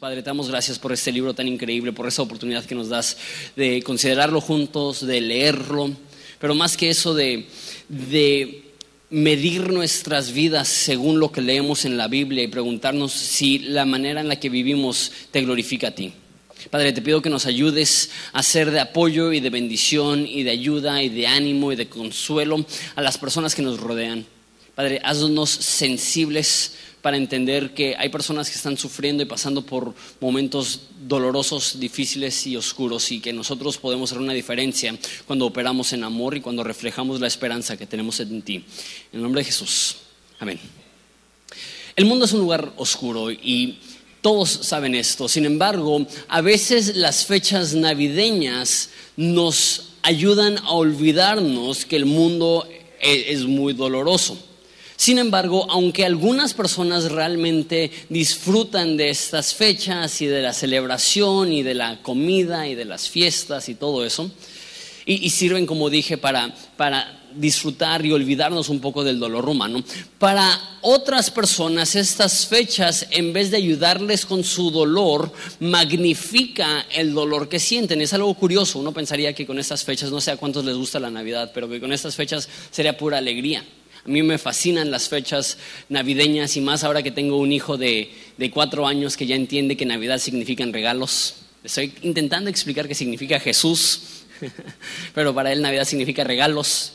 Padre, te damos gracias por este libro tan increíble, por esa oportunidad que nos das de considerarlo juntos, de leerlo, pero más que eso de, de medir nuestras vidas según lo que leemos en la Biblia y preguntarnos si la manera en la que vivimos te glorifica a ti. Padre, te pido que nos ayudes a ser de apoyo y de bendición y de ayuda y de ánimo y de consuelo a las personas que nos rodean. Padre, haznos sensibles para entender que hay personas que están sufriendo y pasando por momentos dolorosos, difíciles y oscuros y que nosotros podemos hacer una diferencia cuando operamos en amor y cuando reflejamos la esperanza que tenemos en ti. En el nombre de Jesús. Amén. El mundo es un lugar oscuro y todos saben esto. Sin embargo, a veces las fechas navideñas nos ayudan a olvidarnos que el mundo e-, es muy doloroso. Sin embargo, aunque algunas personas realmente disfrutan de estas fechas y de la celebración y de la comida y de las fiestas y todo eso, y, sirven, como dije, para, para disfrutar y olvidarnos un poco del dolor humano. Para otras personas estas fechas, en vez de ayudarles con su dolor, magnifica el dolor que sienten. Es algo curioso, uno pensaría que con estas fechas, no sé a cuántos les gusta la Navidad, pero que con estas fechas sería pura alegría. A mí me fascinan las fechas navideñas y más ahora que tengo un hijo de, cuatro años que ya entiende que Navidad significan regalos. Estoy intentando explicar qué significa Jesús, pero para él Navidad significa regalos.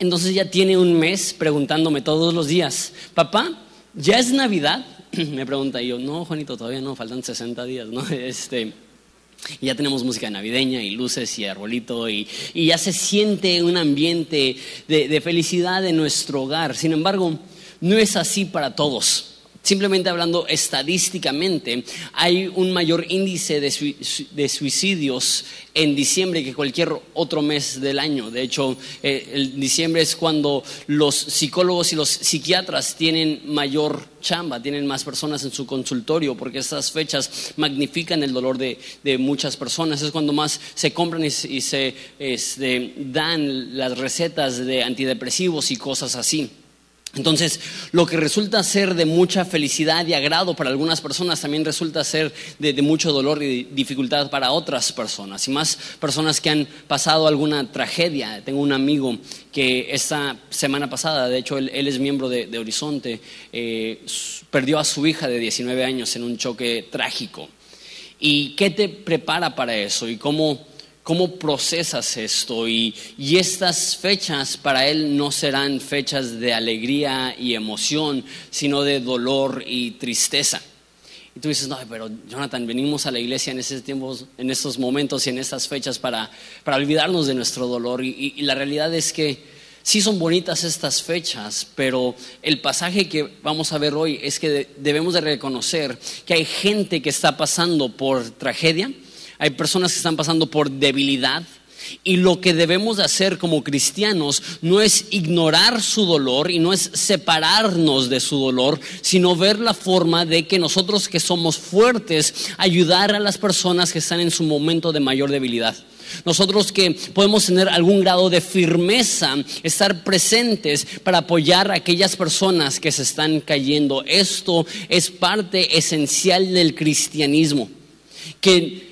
Entonces ya tiene un mes preguntándome todos los días, papá, ¿ya es Navidad? Me pregunta y yo, no, Juanito, todavía no, faltan 60 días, ¿no? Este, y ya tenemos música navideña y luces y arbolito y, ya se siente un ambiente de, de felicidad en nuestro hogar. Sin embargo, no es así para todos. Simplemente hablando estadísticamente, hay un mayor índice de, suicidios en diciembre que cualquier otro mes del año. De hecho, eh, el diciembre es cuando los psicólogos y los psiquiatras tienen mayor chamba, tienen más personas en su consultorio, porque estas fechas magnifican el dolor de, muchas personas. Es cuando más se compran y, se este, dan las recetas de antidepresivos y cosas así. Entonces, lo que resulta ser de mucha felicidad y agrado para algunas personas también resulta ser de, mucho dolor y dificultad para otras personas. Y más personas que han pasado alguna tragedia. Tengo un amigo que esta semana pasada, de hecho él, es miembro de, Horizonte, eh, perdió a su hija de 19 años en un choque trágico. ¿Y qué te prepara para eso? ¿Y cómo ¿Cómo procesas esto? Y, estas fechas para él no serán fechas de alegría y emoción, sino de dolor y tristeza. Y tú dices, no, pero Jonathan, venimos a la iglesia en, esos tiempos, en estos momentos y en estas fechas para, olvidarnos de nuestro dolor. Y, la realidad es que sí son bonitas estas fechas, pero el pasaje que vamos a ver hoy es que debemos de reconocer que hay gente que está pasando por tragedia hay personas que están pasando por debilidad. Y lo que debemos de hacer como cristianos no es ignorar su dolor y no es separarnos de su dolor, sino ver la forma de que nosotros que somos fuertes, ayudar a las personas que están en su momento de mayor debilidad. Nosotros que podemos tener algún grado de firmeza, estar presentes para apoyar a aquellas personas que se están cayendo. Esto es parte esencial del cristianismo. Que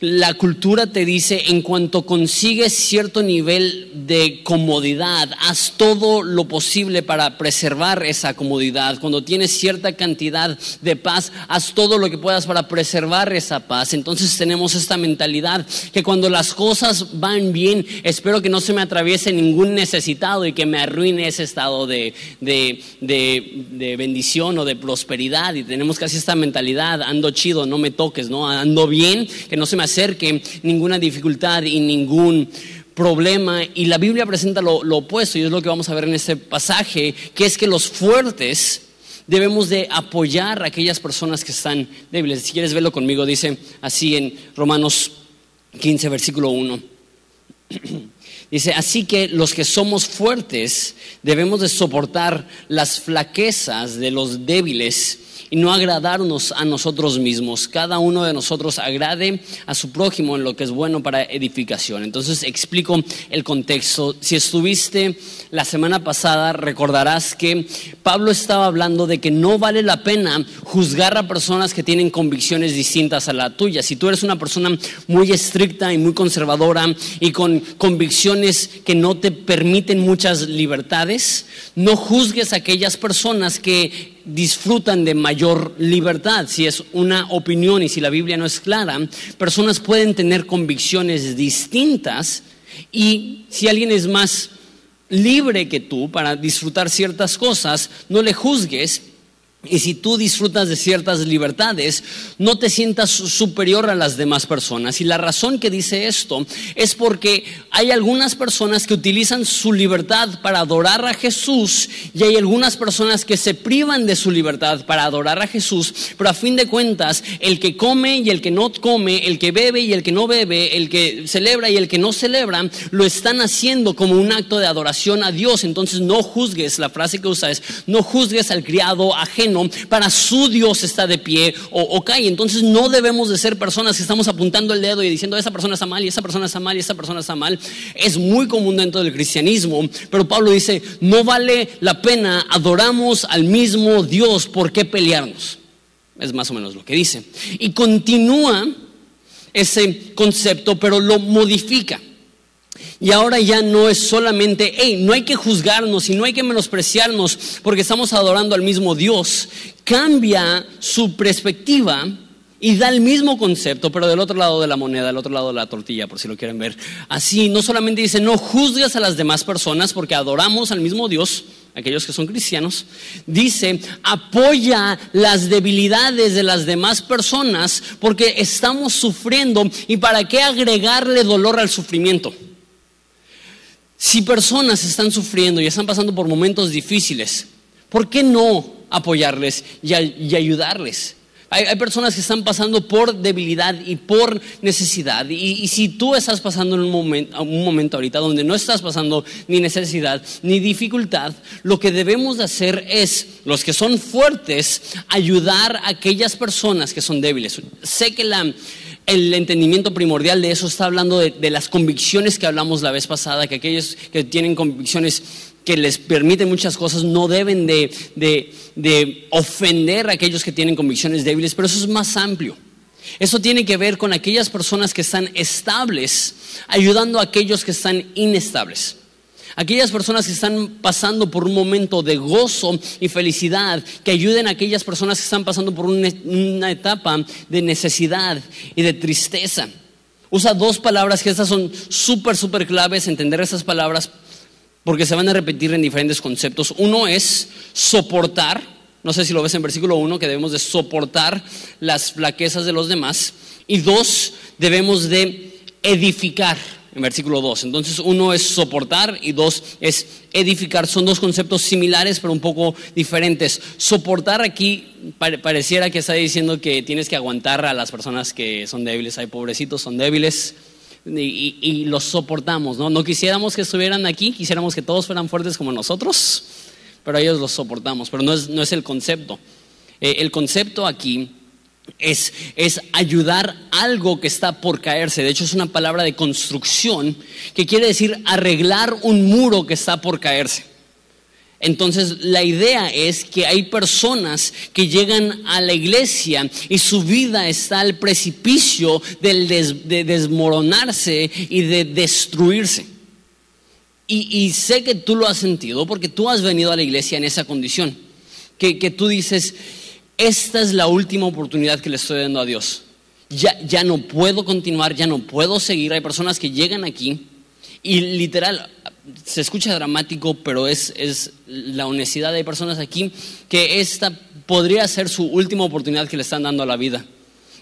la cultura te dice, en cuanto consigues cierto nivel de comodidad, haz todo lo posible para preservar esa comodidad. Cuando tienes cierta cantidad de paz, haz todo lo que puedas para preservar esa paz. Entonces tenemos esta mentalidad que cuando las cosas van bien, espero que no se me atraviese ningún necesitado y que me arruine ese estado de, de bendición o de prosperidad. Y tenemos casi esta mentalidad, ando chido, no me toques, ¿no? Ando bien, que no se me que ninguna dificultad y ningún problema. Y la Biblia presenta lo, opuesto, y es lo que vamos a ver en este pasaje, que es que los fuertes debemos de apoyar a aquellas personas que están débiles. Si quieres verlo conmigo, dice así en Romanos 15, versículo 1. Dice, así que los que somos fuertes debemos de soportar las flaquezas de los débiles y no agradarnos a nosotros mismos. Cada uno de nosotros agrade a su prójimo en lo que es bueno para edificación. Entonces explico el contexto. Si estuviste la semana pasada, recordarás que Pablo estaba hablando de que no vale la pena juzgar a personas que tienen convicciones distintas a la tuya. Si tú eres una persona muy estricta y muy conservadora y con convicciones que no te permiten muchas libertades, no juzgues a aquellas personas que disfrutan de mayor libertad. Si es una opinión y si la Biblia no es clara, personas pueden tener convicciones distintas y si alguien es más libre que tú para disfrutar ciertas cosas, no le juzgues y si tú disfrutas de ciertas libertades, no te sientas superior a las demás personas. Y la razón que dice esto es porque hay algunas personas que utilizan su libertad para adorar a Jesús y hay algunas personas que se privan de su libertad para adorar a Jesús. Pero a fin de cuentas, el que come y el que no come, el que bebe y el que no bebe, el que celebra y el que no celebra, lo están haciendo como un acto de adoración a Dios. Entonces no juzgues, la frase que usa es, no juzgues al criado ajeno para su Dios está de pie o, cae. Entonces no debemos de ser personas que estamos apuntando el dedo y diciendo esa persona está mal y esa persona está mal y esa persona está mal. Es muy común dentro del cristianismo, pero Pablo dice, no vale la pena, adoramos al mismo Dios, ¿por qué pelearnos? Es más o menos lo que dice. Y continúa ese concepto, pero lo modifica. Y ahora ya no es solamente, hey, no hay que juzgarnos y no hay que menospreciarnos porque estamos adorando al mismo Dios. Cambia su perspectiva y da el mismo concepto, pero del otro lado de la moneda, del otro lado de la tortilla, por si lo quieren ver. Así, no solamente dice, no juzgas a las demás personas porque adoramos al mismo Dios, aquellos que son cristianos, dice, apoya las debilidades de las demás personas porque estamos sufriendo y para qué agregarle dolor al sufrimiento. Si personas están sufriendo y están pasando por momentos difíciles, ¿por qué no apoyarles y, ayudarles? Hay, personas que están pasando por debilidad y por necesidad. Y, si tú estás pasando en un momento, ahorita donde no estás pasando ni necesidad ni dificultad, lo que debemos de hacer es, los que son fuertes, ayudar a aquellas personas que son débiles. Sé que la, el entendimiento primordial de eso está hablando de, las convicciones que hablamos la vez pasada, que aquellos que tienen convicciones que les permiten muchas cosas no deben de, de ofender a aquellos que tienen convicciones débiles, pero eso es más amplio. Eso tiene que ver con aquellas personas que están estables, ayudando a aquellos que están inestables. Aquellas personas que están pasando por un momento de gozo y felicidad, que ayuden a aquellas personas que están pasando por una, etapa de necesidad y de tristeza. Usa dos palabras que estas son súper, súper claves, entender esas palabras porque se van a repetir en diferentes conceptos. Uno es soportar, no sé si lo ves en versículo 1, que debemos de soportar las flaquezas de los demás. Y dos, debemos de edificar en versículo 2. Entonces uno es soportar y dos es edificar. Son dos conceptos similares pero un poco diferentes. Soportar aquí pareciera que está diciendo que tienes que aguantar a las personas que son débiles. Hay pobrecitos, son débiles. Y, los soportamos, ¿no? No quisiéramos que estuvieran aquí, quisiéramos que todos fueran fuertes como nosotros, pero ellos los soportamos, pero no es, no es el concepto. Eh, el concepto aquí es, es, ayudar algo que está por caerse. De hecho, es una palabra de construcción que quiere decir arreglar un muro que está por caerse. Entonces, la idea es que hay personas que llegan a la iglesia y su vida está al precipicio de desmoronarse y de destruirse. Y, sé que tú lo has sentido porque tú has venido a la iglesia en esa condición. Que, que tú dices, esta es la última oportunidad que le estoy dando a Dios. Ya, ya no puedo continuar, ya no puedo seguir. Hay personas que llegan aquí y literal, se escucha dramático, pero es, es la honestidad. Hay personas aquí que esta podría ser su última oportunidad que le están dando a la vida.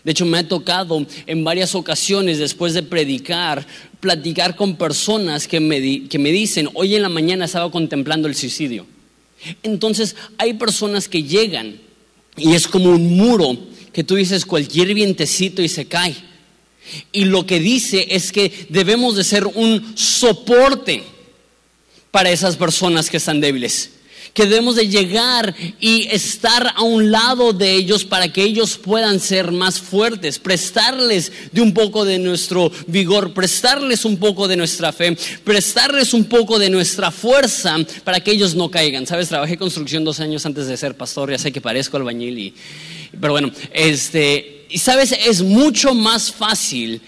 De hecho, me ha tocado en varias ocasiones después de predicar, platicar con personas que me, que me dicen, hoy en la mañana estaba contemplando el suicidio. Entonces, hay personas que llegan y es como un muro que tú dices cualquier vientecito y se cae. Y lo que dice es que debemos de ser un soporte para esas personas que están débiles. Que debemos de llegar y estar a un lado de ellos para que ellos puedan ser más fuertes, prestarles de un poco de nuestro vigor, prestarles un poco de nuestra fe, prestarles un poco de nuestra fuerza para que ellos no caigan. Sabes, trabajé construcción dos años antes de ser pastor, ya sé que parezco albañil y, pero bueno, este, y sabes, es mucho más fácil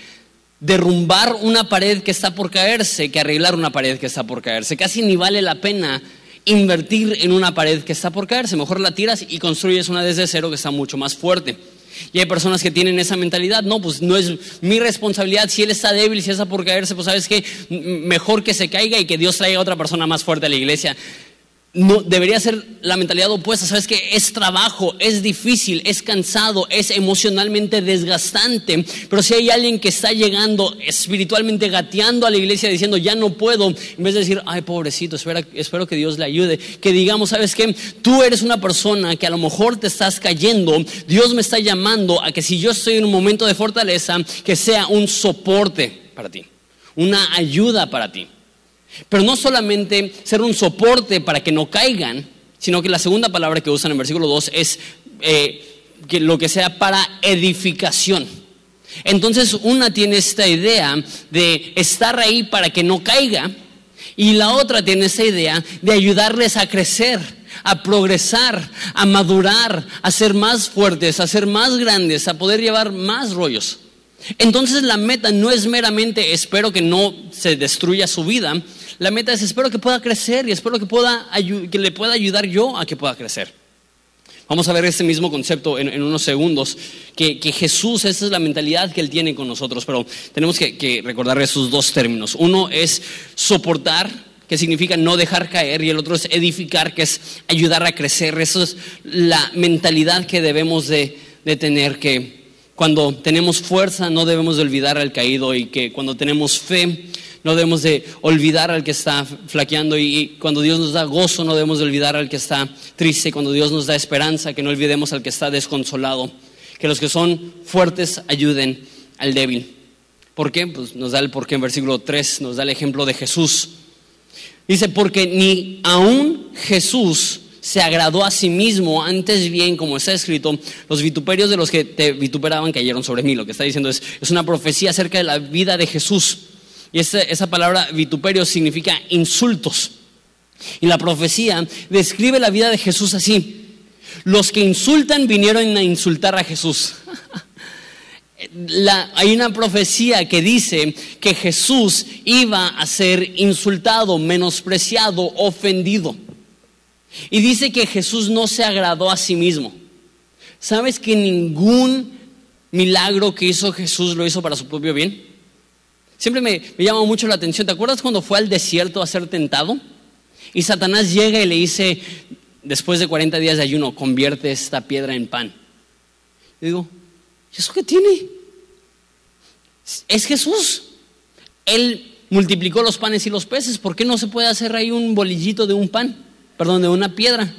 derrumbar una pared que está por caerse que arreglar una pared que está por caerse. Casi ni vale la pena invertir en una pared que está por caerse. Mejor la tiras y construyes una desde cero que está mucho más fuerte. Y hay personas que tienen esa mentalidad, no, pues no es mi responsabilidad, si él está débil, si está por caerse, pues sabes que mejor que se caiga y que Dios traiga a otra persona más fuerte a la iglesia no, debería ser la mentalidad opuesta. Sabes que es trabajo, es difícil, es cansado, es emocionalmente desgastante. Pero si hay alguien que está llegando espiritualmente gateando a la iglesia diciendo ya no puedo, en vez de decir ay pobrecito, espero, espero que Dios le ayude, que digamos, sabes que tú eres una persona que a lo mejor te estás cayendo, Dios me está llamando a que si yo estoy en un momento de fortaleza, que sea un soporte para ti, una ayuda para ti. Pero no solamente ser un soporte para que no caigan, sino que la segunda palabra que usan en versículo 2 es eh, que lo que sea para edificación. Entonces una tiene esta idea de estar ahí para que no caiga y la otra tiene esta idea de ayudarles a crecer, a progresar, a madurar, a ser más fuertes, a ser más grandes, a poder llevar más rollos. Entonces la meta no es meramente espero que no se destruya su vida, la meta es espero que pueda crecer y espero que, pueda, que le pueda ayudar yo a que pueda crecer. Vamos a ver este mismo concepto en, unos segundos, que, Jesús, esa es la mentalidad que Él tiene con nosotros, pero tenemos que, que recordar esos dos términos. Uno es soportar, que significa no dejar caer, y el otro es edificar, que es ayudar a crecer. Esa es la mentalidad que debemos de, de tener, que cuando tenemos fuerza no debemos de olvidar al caído y que cuando tenemos fe no debemos de olvidar al que está flaqueando y, cuando Dios nos da gozo no debemos de olvidar al que está triste, cuando Dios nos da esperanza que no olvidemos al que está desconsolado, que los que son fuertes ayuden al débil. ¿Por qué? Pues nos da el porqué en versículo 3, nos da el ejemplo de Jesús. Dice, porque ni aún Jesús se agradó a sí mismo, antes bien, como está escrito, los vituperios de los que te vituperaban cayeron sobre mí. Lo que está diciendo es, es una profecía acerca de la vida de Jesús. Y esa, palabra vituperio significa insultos. Y la profecía describe la vida de Jesús así. Los que insultan vinieron a insultar a Jesús. hay una profecía que dice que Jesús iba a ser insultado, menospreciado, ofendido. Y dice que Jesús no se agradó a sí mismo. ¿Sabes que ningún milagro que hizo Jesús lo hizo para su propio bien? Siempre me, llama mucho la atención. ¿Te acuerdas cuando fue al desierto a ser tentado? Y Satanás llega y le dice, después de 40 días de ayuno, convierte esta piedra en pan. Y digo, ¿y eso qué tiene? Es Jesús. Él multiplicó los panes y los peces. ¿Por qué no se puede hacer ahí un bolillito de un pan? Perdón, de una piedra.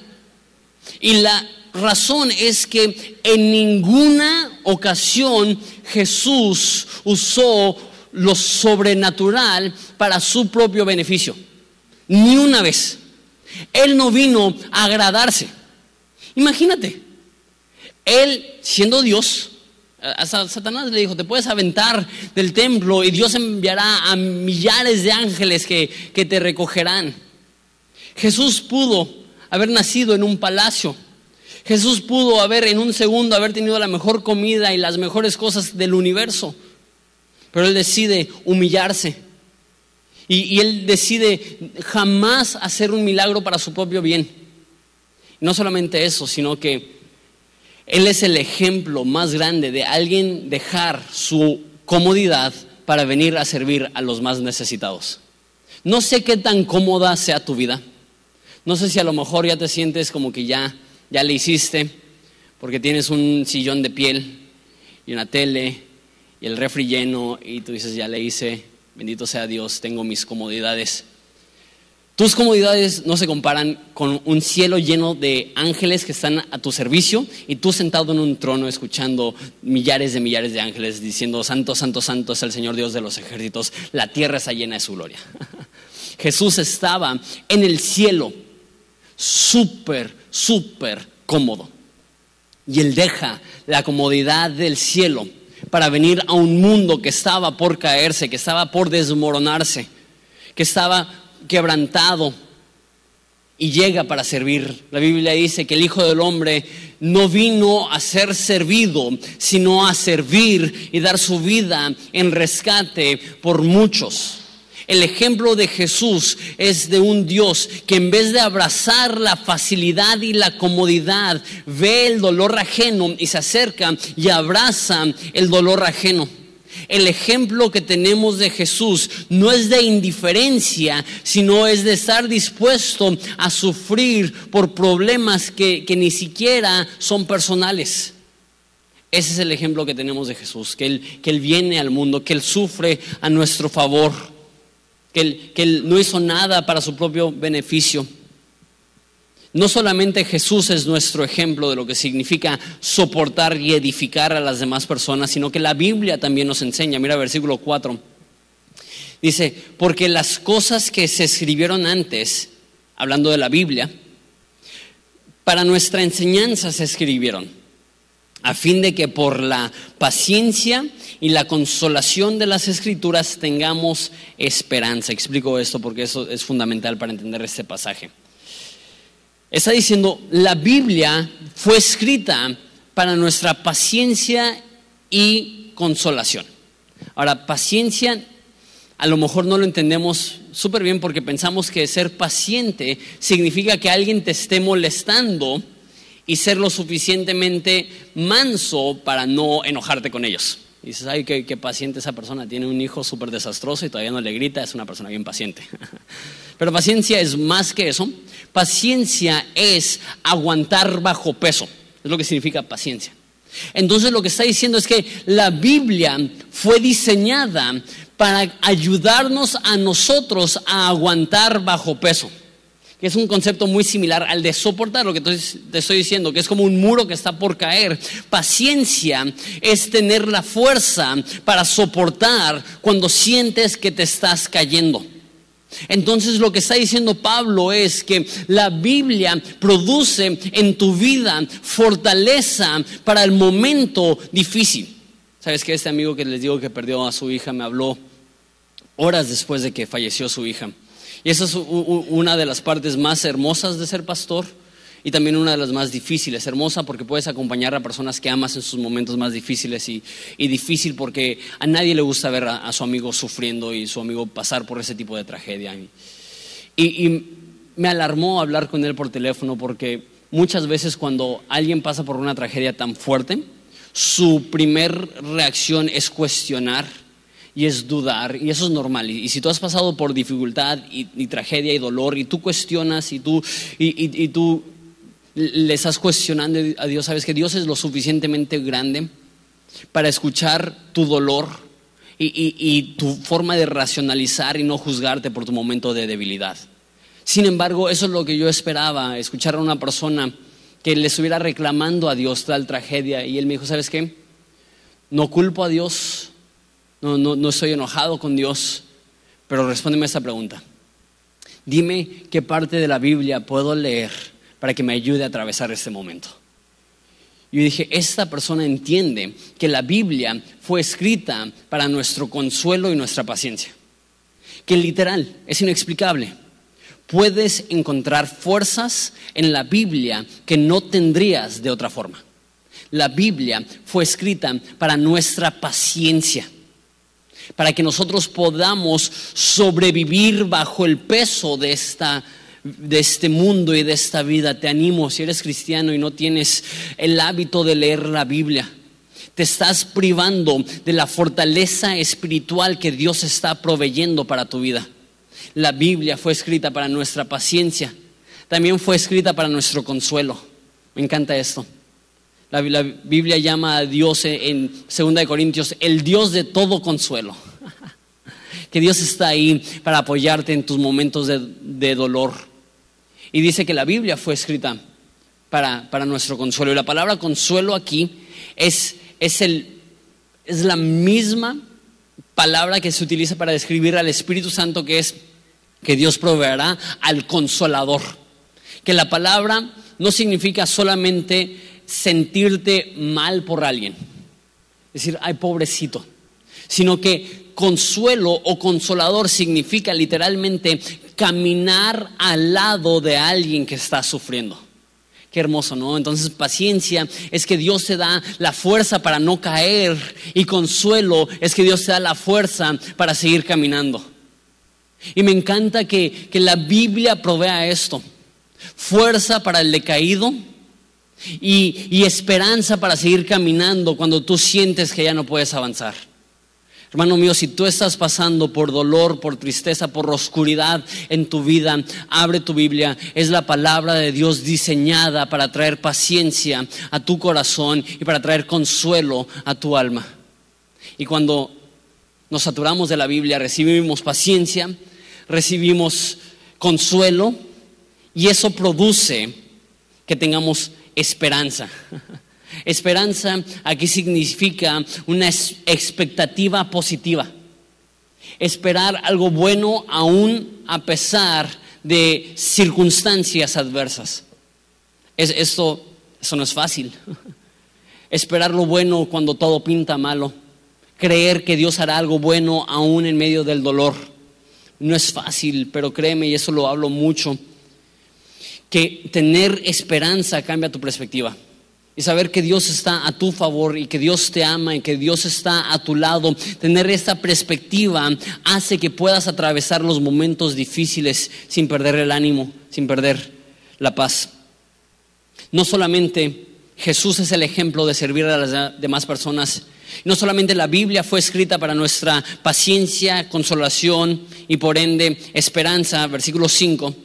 Y la razón es que en ninguna ocasión Jesús usó lo sobrenatural para su propio beneficio. Ni una vez. Él no vino a agradarse. Imagínate, él siendo Dios, a Satanás le dijo, te puedes aventar del templo y Dios enviará a millares de ángeles que, que te recogerán. Jesús pudo haber nacido en un palacio. Jesús pudo haber en un segundo haber tenido la mejor comida y las mejores cosas del universo. Pero él decide humillarse. Y, él decide jamás hacer un milagro para su propio bien. no solamente eso, sino que él es el ejemplo más grande de alguien dejar su comodidad para venir a servir a los más necesitados. No sé qué tan cómoda sea tu vida. No sé si a lo mejor ya te sientes como que ya, ya le hiciste, porque tienes un sillón de piel y una tele y el refri lleno y tú dices, ya le hice, bendito sea Dios, tengo mis comodidades. Tus comodidades no se comparan con un cielo lleno de ángeles que están a tu servicio y tú sentado en un trono escuchando millares de millares de ángeles diciendo, Santo, Santo, Santo es el Señor Dios de los ejércitos, la tierra está llena de su gloria. Jesús estaba en el cielo súper, súper cómodo. Y Él deja la comodidad del cielo para venir a un mundo que estaba por caerse, que estaba por desmoronarse, que estaba quebrantado y llega para servir. La Biblia dice que el Hijo del Hombre no vino a ser servido, sino a servir y dar su vida en rescate por muchos. El ejemplo de Jesús es de un Dios que en vez de abrazar la facilidad y la comodidad, ve el dolor ajeno y se acerca y abraza el dolor ajeno. El ejemplo que tenemos de Jesús no es de indiferencia, sino es de estar dispuesto a sufrir por problemas que, ni siquiera son personales. Ese es el ejemplo que tenemos de Jesús, que él, que él viene al mundo, que Él sufre a nuestro favor, que él, que él no hizo nada para su propio beneficio. No solamente Jesús es nuestro ejemplo de lo que significa soportar y edificar a las demás personas, sino que la Biblia también nos enseña. Mira versículo 4. Dice, porque las cosas que se escribieron antes, hablando de la Biblia, para nuestra enseñanza se escribieron, a fin de que por la paciencia y la consolación de las escrituras tengamos esperanza. Explico esto porque eso es fundamental para entender este pasaje. Está diciendo, la Biblia fue escrita para nuestra paciencia y consolación. Ahora, paciencia a lo mejor no lo entendemos súper bien porque pensamos que ser paciente significa que alguien te esté molestando y ser lo suficientemente manso para no enojarte con ellos. Dices, ay, qué, qué paciente esa persona, tiene un hijo súper desastroso y todavía no le grita, es una persona bien paciente. Pero paciencia es más que eso. Paciencia es aguantar bajo peso. Es lo que significa paciencia. Entonces lo que está diciendo es que la Biblia fue diseñada para ayudarnos a nosotros a aguantar bajo peso. Es un concepto muy similar al de soportar, lo que te estoy diciendo, que es como un muro que está por caer. Paciencia es tener la fuerza para soportar cuando sientes que te estás cayendo. Entonces lo que está diciendo Pablo es que la Biblia produce en tu vida fortaleza para el momento difícil. ¿Sabes que este amigo que les digo que perdió a su hija me habló horas después de que falleció su hija? Y esa es una de las partes más hermosas de ser pastor y también una de las más difíciles. Hermosa porque puedes acompañar a personas que amas en sus momentos más difíciles y, difícil porque a nadie le gusta ver a, su amigo sufriendo y su amigo pasar por ese tipo de tragedia. Y, me alarmó hablar con él por teléfono porque muchas veces cuando alguien pasa por una tragedia tan fuerte, su primer reacción es cuestionar y es dudar, y eso es normal. Y, si tú has pasado por dificultad y, tragedia y dolor, y tú cuestionas y tú, y, tú le estás cuestionando a Dios, sabes que Dios es lo suficientemente grande para escuchar tu dolor y, tu forma de racionalizar y no juzgarte por tu momento de debilidad. Sin embargo, eso es lo que yo esperaba, escuchar a una persona que le estuviera reclamando a Dios tal tragedia y él me dijo, ¿sabes qué? No culpo a Dios, no, no, no estoy enojado con Dios, pero respóndeme esta pregunta. Dime qué parte de la Biblia puedo leer para que me ayude a atravesar este momento. Yo dije, esta persona entiende que la Biblia fue escrita para nuestro consuelo y nuestra paciencia. Que literal, es inexplicable. Puedes encontrar fuerzas en la Biblia que no tendrías de otra forma. La Biblia fue escrita para nuestra paciencia, para que nosotros podamos sobrevivir bajo el peso de esta de este mundo y de esta vida. Te animo, si eres cristiano y no tienes el hábito de leer la Biblia, te estás privando de la fortaleza espiritual que Dios está proveyendo para tu vida. La Biblia fue escrita para nuestra paciencia, también fue escrita para nuestro consuelo. Me encanta esto. La, Biblia llama a Dios en 2 Corintios el Dios de todo consuelo. que Dios está ahí para apoyarte en tus momentos de dolor y dice que la Biblia fue escrita para, nuestro consuelo. Y la palabra consuelo aquí es, es, el, es la misma palabra que se utiliza para describir al Espíritu Santo, que es que Dios proveerá al consolador que la palabra no significa solamente sentirte mal por alguien, decir, ay pobrecito, sino que consuelo o consolador significa literalmente caminar al lado de alguien que está sufriendo. Qué hermoso, ¿no? Entonces paciencia es que Dios te da la fuerza para no caer y consuelo es que Dios te da la fuerza para seguir caminando. Y me encanta que, la Biblia provea esto. Fuerza para el decaído y, y esperanza para seguir caminando cuando tú sientes que ya no puedes avanzar. Hermano mío, si tú estás pasando por dolor, por tristeza, por oscuridad en tu vida, abre tu Biblia. Es la palabra de Dios diseñada para traer paciencia a tu corazón y para traer consuelo a tu alma. Y cuando nos saturamos de la Biblia, recibimos paciencia, recibimos consuelo y eso produce que tengamos esperanza. Esperanza aquí significa una expectativa positiva. Esperar algo bueno aún a pesar de circunstancias adversas. esto, eso no es fácil. Esperar lo bueno cuando todo pinta malo. Creer que Dios hará algo bueno aún en medio del dolor. No es fácil, pero créeme, y eso lo hablo mucho, que tener esperanza cambia tu perspectiva. Y saber que Dios está a tu favor y que Dios te ama y que Dios está a tu lado, tener esta perspectiva hace que puedas atravesar los momentos difíciles sin perder el ánimo, sin perder la paz. No solamente Jesús es el ejemplo de servir a las demás personas, no solamente la Biblia fue escrita para nuestra paciencia, consolación y por ende esperanza, versículo 5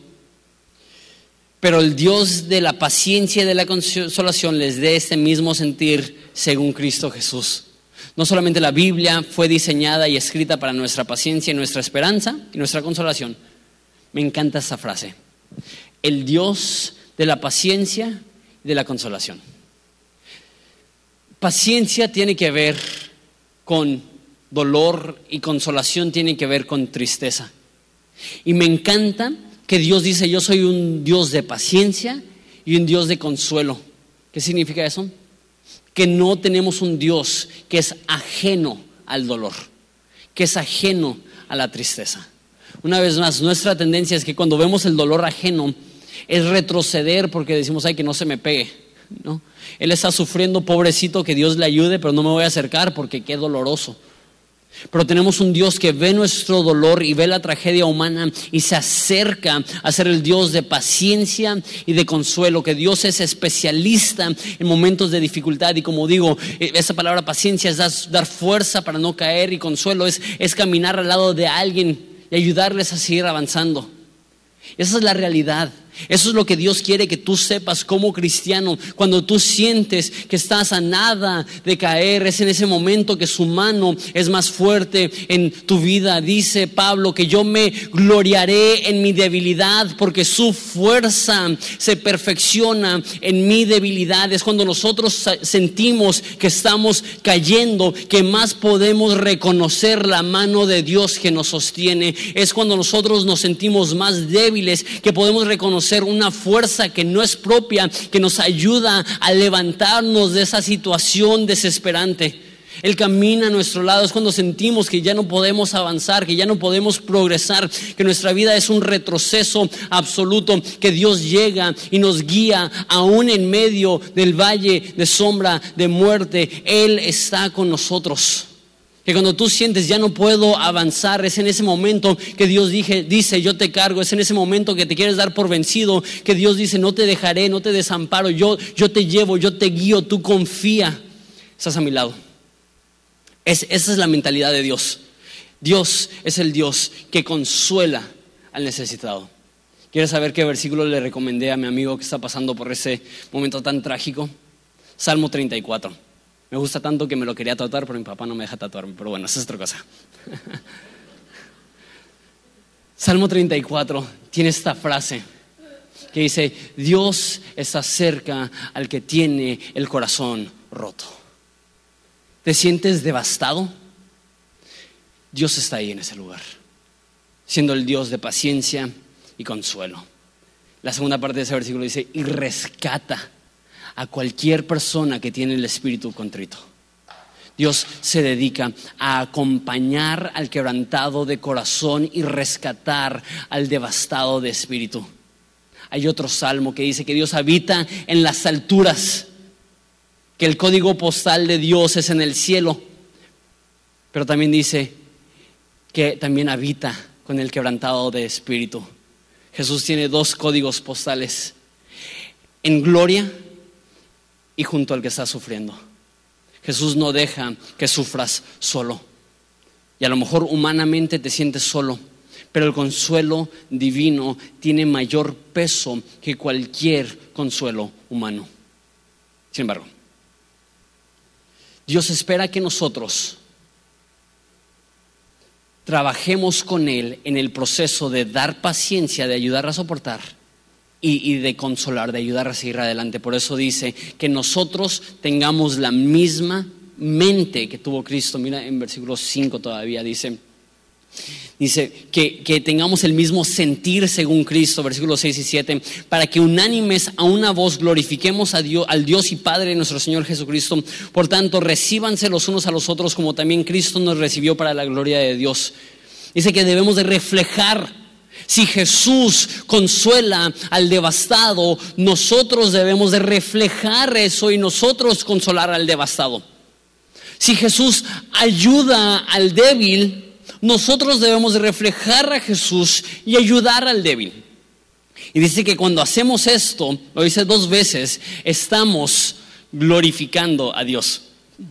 pero el Dios de la paciencia y de la consolación les dé este mismo sentir según Cristo Jesús. No solamente la Biblia fue diseñada y escrita para nuestra paciencia y nuestra esperanza y nuestra consolación. Me encanta esta frase. El Dios de la paciencia y de la consolación. Paciencia tiene que ver con dolor y consolación tiene que ver con tristeza. Y me encanta que Dios dice, yo soy un Dios de paciencia y un Dios de consuelo. ¿Qué significa eso? Que no tenemos un Dios que es ajeno al dolor, que es ajeno a la tristeza. Una vez más, nuestra tendencia es que cuando vemos el dolor ajeno, es retroceder porque decimos, ay, que no se me pegue. ¿no? Él está sufriendo, pobrecito, que Dios le ayude, pero no me voy a acercar porque qué doloroso. Pero tenemos un Dios que ve nuestro dolor y ve la tragedia humana y se acerca a ser el Dios de paciencia y de consuelo, que Dios es especialista en momentos de dificultad y como digo, eh, esa palabra paciencia es dar, fuerza para no caer y consuelo es, es caminar al lado de alguien y ayudarles a seguir avanzando. Esa es la realidad. Eso es lo que Dios quiere que tú sepas como cristiano. Cuando tú sientes que estás a nada de caer, es en ese momento que su mano es más fuerte en tu vida. Dice Pablo que yo me gloriaré en mi debilidad porque su fuerza se perfecciona en mi debilidad. Es cuando nosotros sentimos que estamos cayendo, que más podemos reconocer la mano de Dios que nos sostiene. Es cuando nosotros nos sentimos más débiles que podemos reconocer ser una fuerza que no es propia, que nos ayuda a levantarnos de esa situación desesperante. Él camina a nuestro lado, es cuando sentimos que ya no podemos avanzar, que ya no podemos progresar, que nuestra vida es un retroceso absoluto, que Dios llega y nos guía aún en medio del valle de sombra de muerte. Él está con nosotros. Que cuando tú sientes ya no puedo avanzar, es en ese momento que Dios dice, yo te cargo, es en ese momento que te quieres dar por vencido, que Dios dice, no te dejaré, no te desamparo, yo, yo te llevo, yo te guío, tú confía, estás a mi lado. esa es la mentalidad de Dios. Dios es el Dios que consuela al necesitado. ¿Quieres saber qué versículo le recomendé a mi amigo que está pasando por ese momento tan trágico? Salmo 34. Me gusta tanto que me lo quería tatuar, pero mi papá no me deja tatuarme. Pero bueno, esa es otra cosa. Salmo 34 tiene esta frase que dice, Dios está cerca al que tiene el corazón roto. ¿Te sientes devastado? Dios está ahí en ese lugar, siendo el Dios de paciencia y consuelo. La segunda parte de ese versículo dice, y rescata a cualquier persona que tiene el espíritu contrito. Dios se dedica a acompañar al quebrantado de corazón y rescatar al devastado de espíritu. Hay otro salmo que dice que Dios habita en las alturas, que el código postal de Dios es en el cielo, pero también dice que también habita con el quebrantado de espíritu. Jesús tiene dos códigos postales, en gloria y junto al que está sufriendo. Jesús no deja que sufras solo. Y a lo mejor humanamente te sientes solo, pero el consuelo divino tiene mayor peso que cualquier consuelo humano. Sin embargo, Dios espera que nosotros trabajemos con Él en el proceso de dar paciencia, de ayudar a soportar y, de consolar, de ayudar a seguir adelante. Por eso dice que nosotros tengamos la misma mente que tuvo Cristo. Mira en versículo 5 todavía dice, Dice que, tengamos el mismo sentir según Cristo, versículos 6 y 7, para que unánimes a una voz glorifiquemos a Dios, al Dios y Padre de nuestro Señor Jesucristo. Por tanto, recíbanse los unos a los otros como también Cristo nos recibió para la gloria de Dios. Dice que debemos de reflejar si Jesús consuela al devastado, nosotros debemos de reflejar eso y nosotros consolar al devastado. Si Jesús ayuda al débil, nosotros debemos de reflejar a Jesús y ayudar al débil. Y dice que cuando hacemos esto, lo dice dos veces, estamos glorificando a Dios.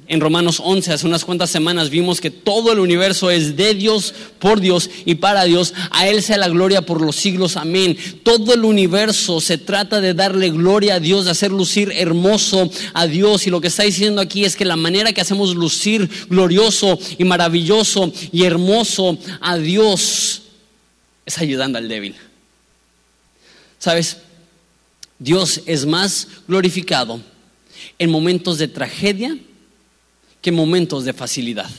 En Romanos 11, hace unas cuantas semanas, vimos que todo el universo es de Dios, por Dios y para Dios. A Él sea la gloria por los siglos. Amén. Todo el universo se trata de darle gloria a Dios, de hacer lucir hermoso a Dios. Y lo que está diciendo aquí es que la manera que hacemos lucir glorioso y maravilloso y hermoso a Dios es ayudando al débil. ¿Sabes? Dios es más glorificado en momentos de tragedia que momentos de facilidad.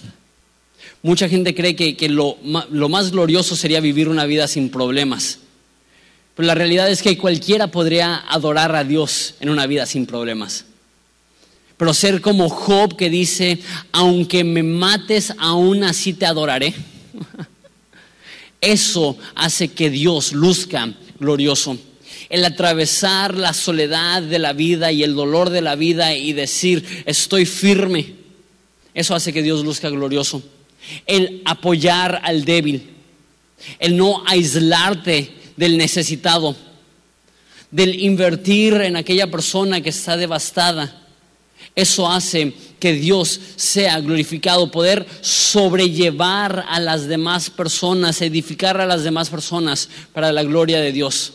Mucha gente cree que, lo, lo más glorioso sería vivir una vida sin problemas. Pero la realidad es que cualquiera podría adorar a Dios en una vida sin problemas. Pero ser como Job que dice, aunque me mates, aún así te adoraré. Eso hace que Dios luzca glorioso. El atravesar la soledad de la vida y el dolor de la vida y decir, estoy firme eso hace que Dios luzca glorioso. El apoyar al débil, el no aislarte del necesitado, del invertir en aquella persona que está devastada. Eso hace que Dios sea glorificado, poder sobrellevar a las demás personas, edificar a las demás personas para la gloria de Dios.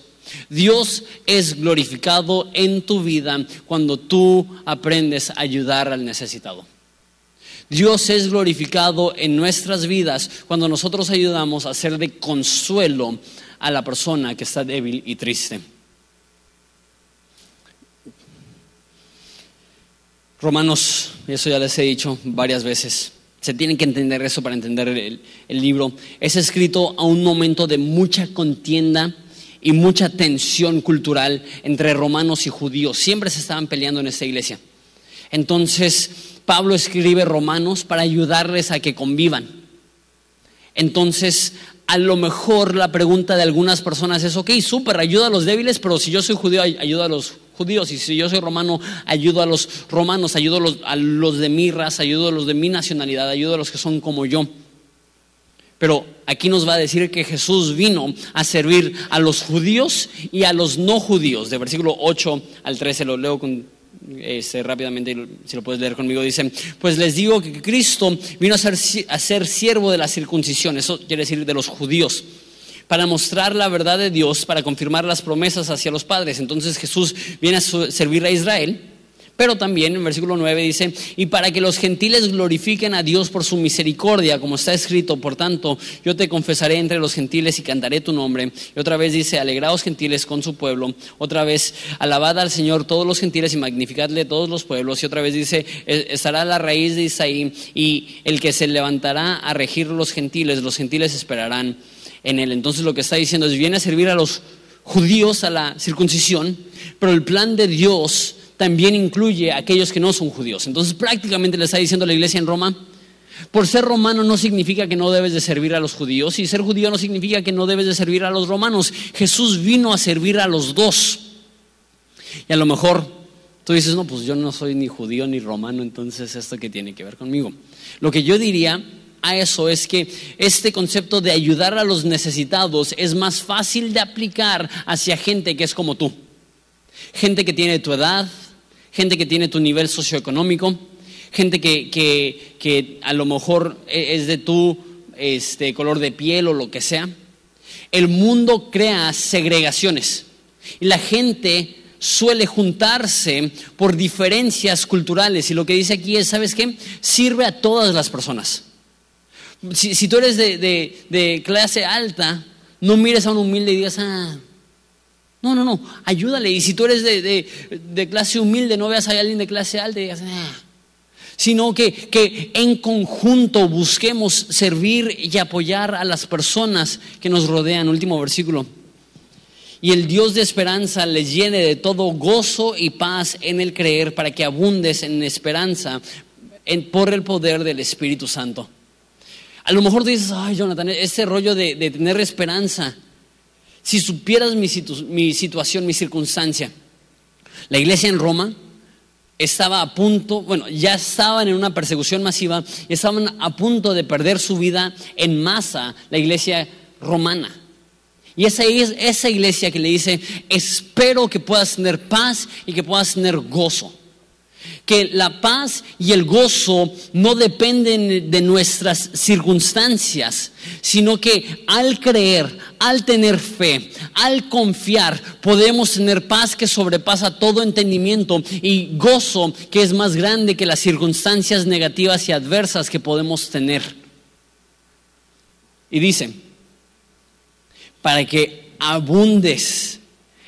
Dios es glorificado en tu vida cuando tú aprendes a ayudar al necesitado. Dios es glorificado en nuestras vidas cuando nosotros ayudamos a ser de consuelo a la persona que está débil y triste. Romanos, eso ya les he dicho varias veces, se tiene que entender eso para entender el, el, libro. Es escrito a un momento de mucha contienda y mucha tensión cultural entre romanos y judíos. Siempre se estaban peleando en esta iglesia. Entonces, Pablo escribe Romanos para ayudarles a que convivan. Entonces, a lo mejor la pregunta de algunas personas es, ok, súper, ayuda a los débiles, pero si yo soy judío, ayuda a los judíos, y si yo soy romano, ayudo a los romanos, ayudo a los, a los de mi raza, ayudo a los de mi nacionalidad, ayudo a los que son como yo. Pero aquí nos va a decir que Jesús vino a servir a los judíos y a los no judíos. De versículo 8 al 13 lo leo con este, rápidamente, si lo puedes leer conmigo, dice, pues les digo que Cristo vino a ser, a ser siervo de la circuncisión, eso quiere decir de los judíos, para mostrar la verdad de Dios, para confirmar las promesas hacia los padres. Entonces Jesús viene a servir a Israel pero también en versículo 9 dice, y para que los gentiles glorifiquen a Dios por su misericordia, como está escrito, por tanto, yo te confesaré entre los gentiles y cantaré tu nombre. Y otra vez dice, alegraos gentiles con su pueblo. Otra vez, alabad al Señor todos los gentiles y magnificadle todos los pueblos. Y otra vez dice, estará la raíz de Isaí y el que se levantará a regir los gentiles, los gentiles esperarán en él. Entonces lo que está diciendo es, viene a servir a los judíos a la circuncisión, pero el plan de Dios también incluye a aquellos que no son judíos. Entonces prácticamente le está diciendo la iglesia en Roma, por ser romano no significa que no debes de servir a los judíos y ser judío no significa que no debes de servir a los romanos. Jesús vino a servir a los dos. Y a lo mejor tú dices, no, pues yo no soy ni judío ni romano, entonces esto qué tiene que ver conmigo. Lo que yo diría a eso es que este concepto de ayudar a los necesitados es más fácil de aplicar hacia gente que es como tú. Gente que tiene tu edad, gente que tiene tu nivel socioeconómico, gente que, a lo mejor e, es de tu este, color de piel o lo que sea. El mundo crea segregaciones y la gente suele juntarse por diferencias culturales y lo que dice aquí es, ¿sabes qué? Sirve a todas las personas. Si, tú eres de, clase alta, no mires a un humilde y digas, ah, no, no, no, ayúdale. Y si tú eres de, clase humilde, no veas a alguien de clase alta y ah. Sino que, que en conjunto busquemos servir y apoyar a las personas que nos rodean. Último versículo. Y el Dios de esperanza les llene de todo gozo y paz en el creer para que abundes en esperanza por el poder del Espíritu Santo. A lo mejor dices, ay Jonathan, ese rollo de tener esperanza, si supieras mi, situación, mi circunstancia, la iglesia en Roma estaba a punto, bueno, ya estaban en una persecución masiva y estaban a punto de perder su vida en masa, la iglesia romana. Y esa es esa iglesia que le dice, espero que puedas tener paz y que puedas tener gozo que la paz y el gozo no dependen de nuestras circunstancias, sino que al creer, al tener fe, al confiar, podemos tener paz que sobrepasa todo entendimiento y gozo que es más grande que las circunstancias negativas y adversas que podemos tener. Y dice, para que abundes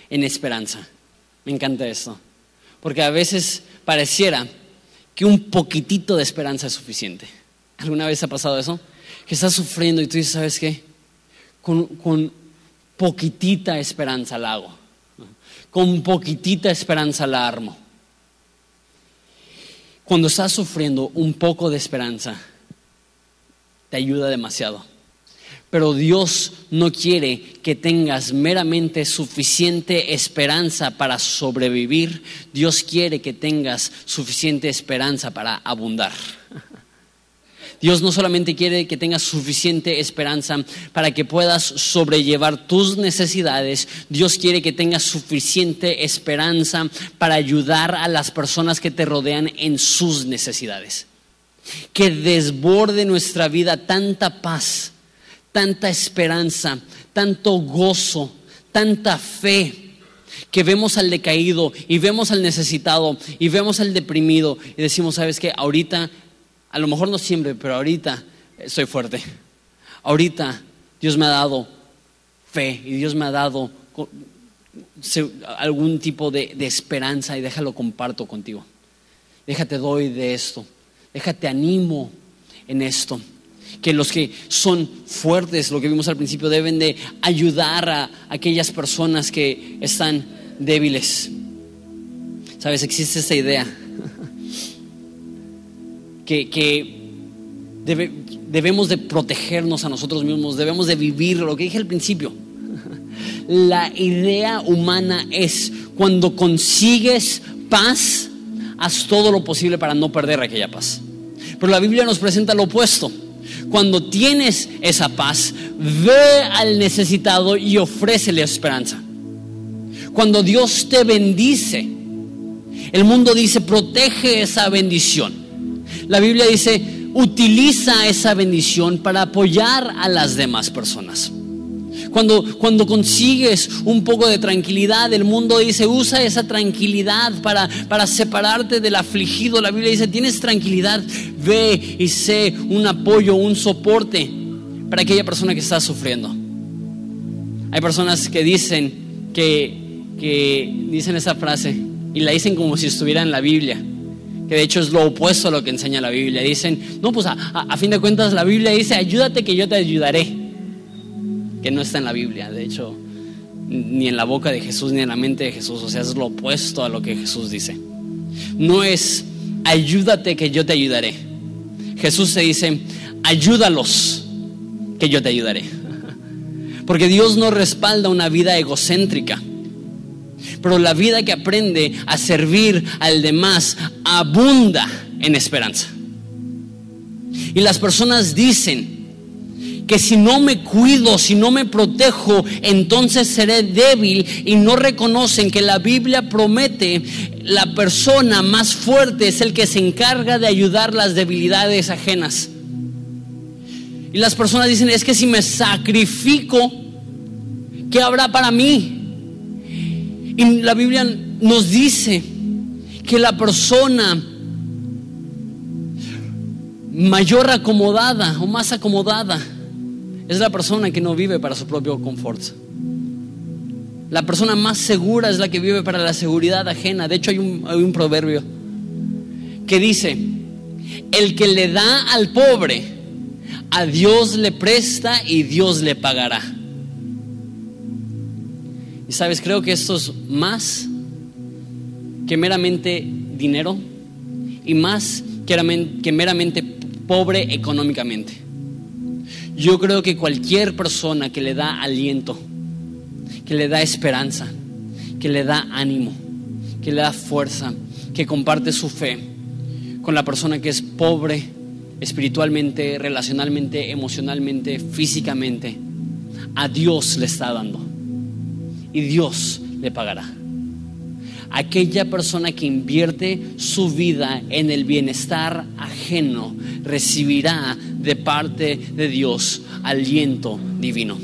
en esperanza. Me encanta esto, porque a veces pareciera que un poquitito de esperanza es suficiente. ¿Alguna vez ha pasado eso? Que estás sufriendo y tú dices, ¿sabes qué? Con, poquitita esperanza la hago. Con poquitita esperanza la armo. Cuando estás sufriendo, un poco de esperanza te ayuda demasiado. Pero Dios no quiere que tengas meramente suficiente esperanza para sobrevivir. Dios quiere que tengas suficiente esperanza para abundar. Dios no solamente quiere que tengas suficiente esperanza para que puedas sobrellevar tus necesidades, Dios quiere que tengas suficiente esperanza para ayudar a las personas que te rodean en sus necesidades. Que desborde nuestra vida tanta paz tanta esperanza, tanto gozo, tanta fe, que vemos al decaído y vemos al necesitado y vemos al deprimido y decimos, ¿sabes qué? Ahorita, a lo mejor no siempre, pero ahorita soy fuerte. Ahorita Dios me ha dado fe y Dios me ha dado algún tipo de esperanza y déjalo comparto contigo. Déjate doy de esto. Déjate animo en esto que los que son fuertes, lo que vimos al principio, deben de ayudar a aquellas personas que están débiles. Sabes, existe esta idea que, debemos de protegernos a nosotros mismos, debemos de vivir lo que dije al principio. La idea humana es cuando consigues paz, haz todo lo posible para no perder aquella paz. Pero la Biblia nos presenta lo opuesto cuando tienes esa paz, ve al necesitado y ofrécele esperanza. Cuando Dios te bendice, el mundo dice, protege esa bendición. La Biblia dice, utiliza esa bendición para apoyar a las demás personas. Cuando, cuando consigues un poco de tranquilidad, el mundo dice, usa esa tranquilidad para, para separarte del afligido. La Biblia dice, tienes tranquilidad, ve y sé un apoyo, un soporte para aquella persona que está sufriendo. Hay personas que dicen que, que dicen esa frase y la dicen como si estuviera en la Biblia que de hecho es lo opuesto a lo que enseña la Biblia. Dicen, no, pues a, a, fin de cuentas la Biblia dice, ayúdate que yo te ayudaré que no está en la Biblia. De hecho, ni en la boca de Jesús, ni en la mente de Jesús. O sea, es lo opuesto a lo que Jesús dice. No es ayúdate que yo te ayudaré. Jesús se dice, ayúdalos que yo te ayudaré. Porque Dios no respalda una vida egocéntrica. Pero la vida que aprende a servir al demás abunda en esperanza. Y las personas dicen, que si no me cuido, si no me protejo, entonces seré débil y no reconocen que la Biblia promete la persona más fuerte es el que se encarga de ayudar las debilidades ajenas. Y las personas dicen, es que si me sacrifico, ¿qué habrá para mí? Y la Biblia nos dice que la persona mayor acomodada o más acomodada es la persona que no vive para su propio confort. La persona más segura es la que vive para la seguridad ajena. De hecho, hay un, hay un proverbio que dice, el que le da al pobre, a Dios le presta y Dios le pagará. Y sabes, creo que esto es más que meramente dinero y más que meramente pobre económicamente. Yo creo que cualquier persona que le da aliento, que le da esperanza, que le da ánimo, que le da fuerza, que comparte su fe con la persona que es pobre espiritualmente, relacionalmente, emocionalmente, físicamente, a Dios le está dando. Y Dios le pagará aquella persona que invierte su vida en el bienestar ajeno recibirá de parte de Dios aliento divino.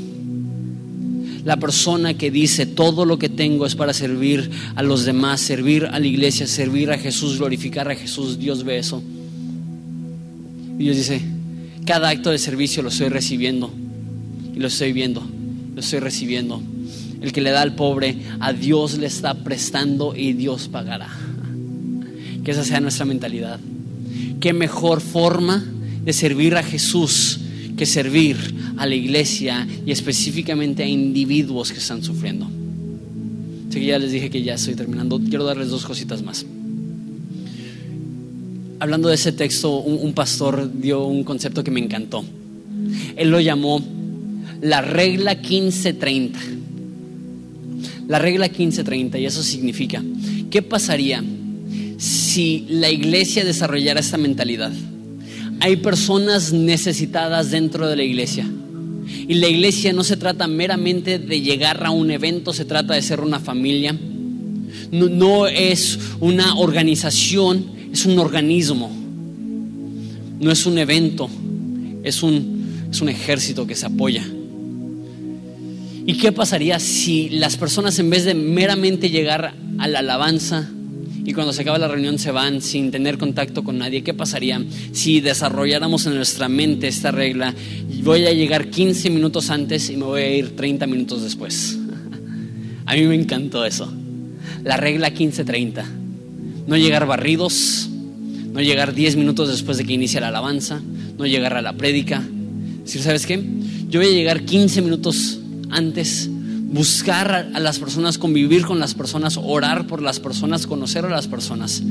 La persona que dice todo lo que tengo es para servir a los demás, servir a la iglesia, servir a Jesús, glorificar a Jesús, Dios ve eso. Y Dios dice, cada acto de servicio lo estoy recibiendo y lo estoy viendo, lo estoy recibiendo el que le da al pobre, a Dios le está prestando y Dios pagará. Que esa sea nuestra mentalidad. Qué mejor forma de servir a Jesús que servir a la iglesia y específicamente a individuos que están sufriendo. Así que ya les dije que ya estoy terminando. Quiero darles dos cositas más. Hablando de ese texto, un, un pastor dio un concepto que me encantó. Él lo llamó la regla 1530 la regla 1530 y eso significa, ¿qué pasaría si la iglesia desarrollara esta mentalidad? Hay personas necesitadas dentro de la iglesia. Y la iglesia no se trata meramente de llegar a un evento, se trata de ser una familia. No, es una organización, es un organismo. No es un evento, es un, es un ejército que se apoya. ¿Y qué pasaría si las personas en vez de meramente llegar a la alabanza y cuando se acaba la reunión se van sin tener contacto con nadie? ¿Qué pasaría si desarrolláramos en nuestra mente esta regla? Voy a llegar 15 minutos antes y me voy a ir 30 minutos después. A mí me encantó eso. La regla 15-30. No llegar barridos, no llegar 10 minutos después de que inicie la alabanza, no llegar a la prédica. Si ¿sabes qué? Yo voy a llegar 15 minutos antes, buscar a las personas, convivir con las personas, orar por las personas, conocer a las personas.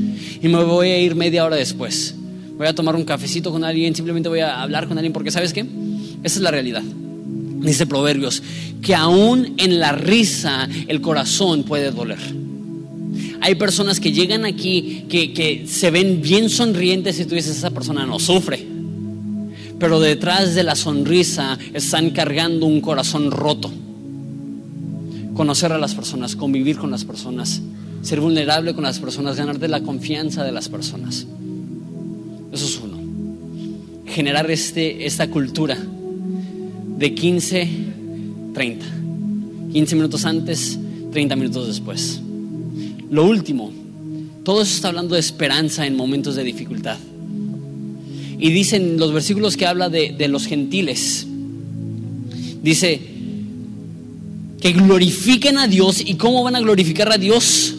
Y me voy a ir media hora después. Voy a tomar un cafecito con alguien, simplemente voy a hablar con alguien, porque ¿sabes qué? Esa es la realidad. Dice Proverbios, que aún en la risa el corazón puede doler. Hay personas que llegan aquí que, que se ven bien sonrientes y tú dices, esa persona no sufre pero detrás de la sonrisa están cargando un corazón roto. Conocer a las personas, convivir con las personas, ser vulnerable con las personas, ganarte la confianza de las personas. Eso es uno. Generar este, esta cultura de 15, 30. 15 minutos antes, 30 minutos después. Lo último, todo eso está hablando de esperanza en momentos de dificultad. Y dicen los versículos que habla de, los gentiles. Dice que glorifiquen a Dios. ¿Y cómo van a glorificar a Dios?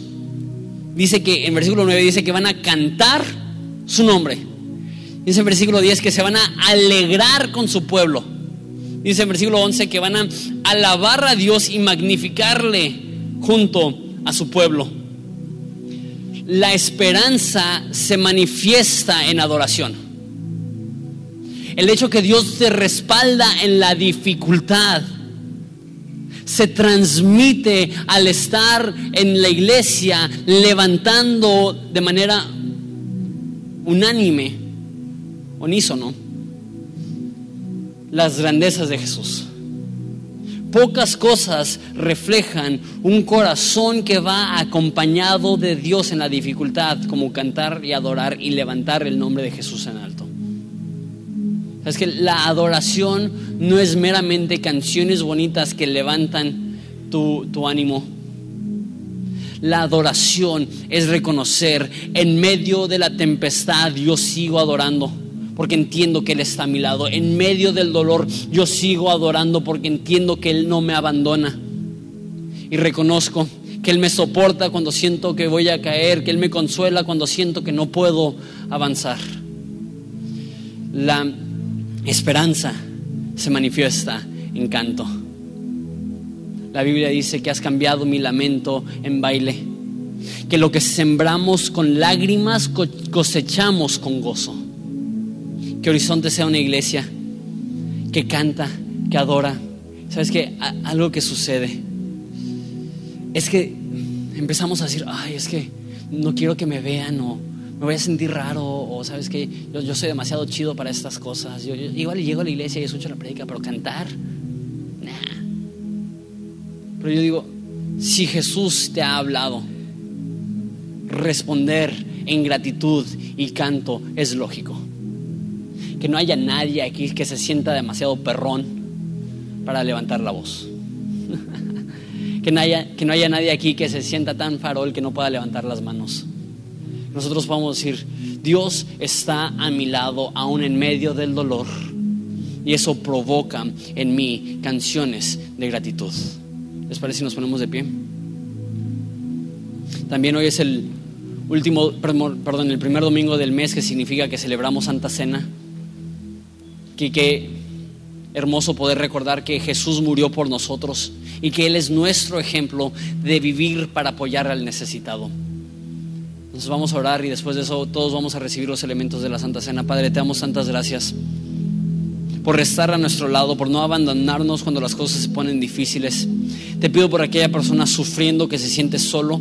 Dice que en versículo 9 dice que van a cantar su nombre. Dice en versículo 10 que se van a alegrar con su pueblo. Dice en versículo 11 que van a alabar a Dios y magnificarle junto a su pueblo. La esperanza se manifiesta en adoración. El hecho que Dios te respalda en la dificultad se transmite al estar en la iglesia levantando de manera unánime, unísono, las grandezas de Jesús. Pocas cosas reflejan un corazón que va acompañado de Dios en la dificultad, como cantar y adorar y levantar el nombre de Jesús en alto. Es que la adoración no es meramente canciones bonitas que levantan tu, tu ánimo. La adoración es reconocer en medio de la tempestad yo sigo adorando porque entiendo que Él está a mi lado. En medio del dolor yo sigo adorando porque entiendo que Él no me abandona. Y reconozco que Él me soporta cuando siento que voy a caer, que Él me consuela cuando siento que no puedo avanzar. La esperanza se manifiesta en canto. La Biblia dice que has cambiado mi lamento en baile, que lo que sembramos con lágrimas cosechamos con gozo. Que Horizonte sea una iglesia que canta, que adora. ¿Sabes qué? Algo que sucede es que empezamos a decir, ay, es que no quiero que me vean o me voy a sentir raro o sabes que yo, soy demasiado chido para estas cosas. Yo, igual llego a la iglesia y escucho la predica, pero cantar, nah. Pero yo digo, si Jesús te ha hablado, responder en gratitud y canto es lógico que no haya nadie aquí que se sienta demasiado perrón para levantar la voz. que, no haya, que no haya nadie aquí que se sienta tan farol que no pueda levantar las manos. Nosotros podemos decir, Dios está a mi lado aún en medio del dolor. Y eso provoca en mí canciones de gratitud. ¿Les parece si nos ponemos de pie? También hoy es el último, perdón, el primer domingo del mes que significa que celebramos Santa Cena que qué hermoso poder recordar que Jesús murió por nosotros y que Él es nuestro ejemplo de vivir para apoyar al necesitado. Entonces vamos a orar y después de eso todos vamos a recibir los elementos de la Santa Cena. Padre, te damos tantas gracias por estar a nuestro lado, por no abandonarnos cuando las cosas se ponen difíciles. Te pido por aquella persona sufriendo que se siente solo.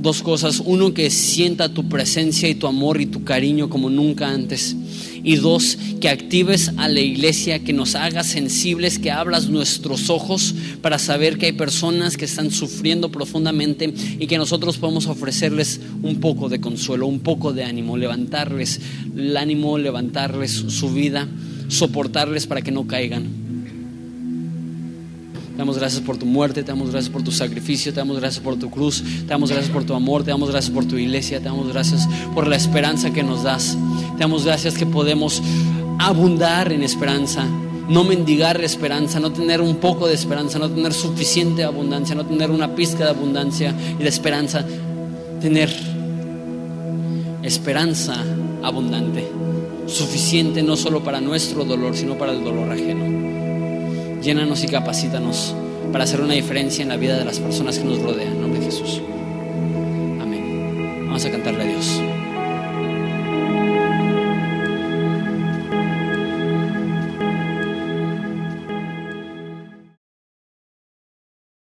Dos cosas. Uno, que sienta tu presencia y tu amor y tu cariño como nunca antes. Y dos, que actives a la iglesia, que nos hagas sensibles, que abras nuestros ojos para saber que hay personas que están sufriendo profundamente y que nosotros podemos ofrecerles un poco de consuelo, un poco de ánimo, levantarles el ánimo, levantarles su vida, soportarles para que no caigan. Te damos gracias por tu muerte, te damos gracias por tu sacrificio, te damos gracias por tu cruz, te damos gracias por tu amor, te damos gracias por tu iglesia, te damos gracias por la esperanza que nos das. Te damos gracias que podemos abundar en esperanza, no mendigar esperanza, no tener un poco de esperanza, no tener suficiente abundancia, no tener una pizca de abundancia y de esperanza, tener esperanza abundante, suficiente no solo para nuestro dolor, sino para el dolor ajeno. Llénanos y capacítanos para hacer una diferencia en la vida de las personas que nos rodean. En nombre de Jesús. Amén. Vamos a cantarle a Dios.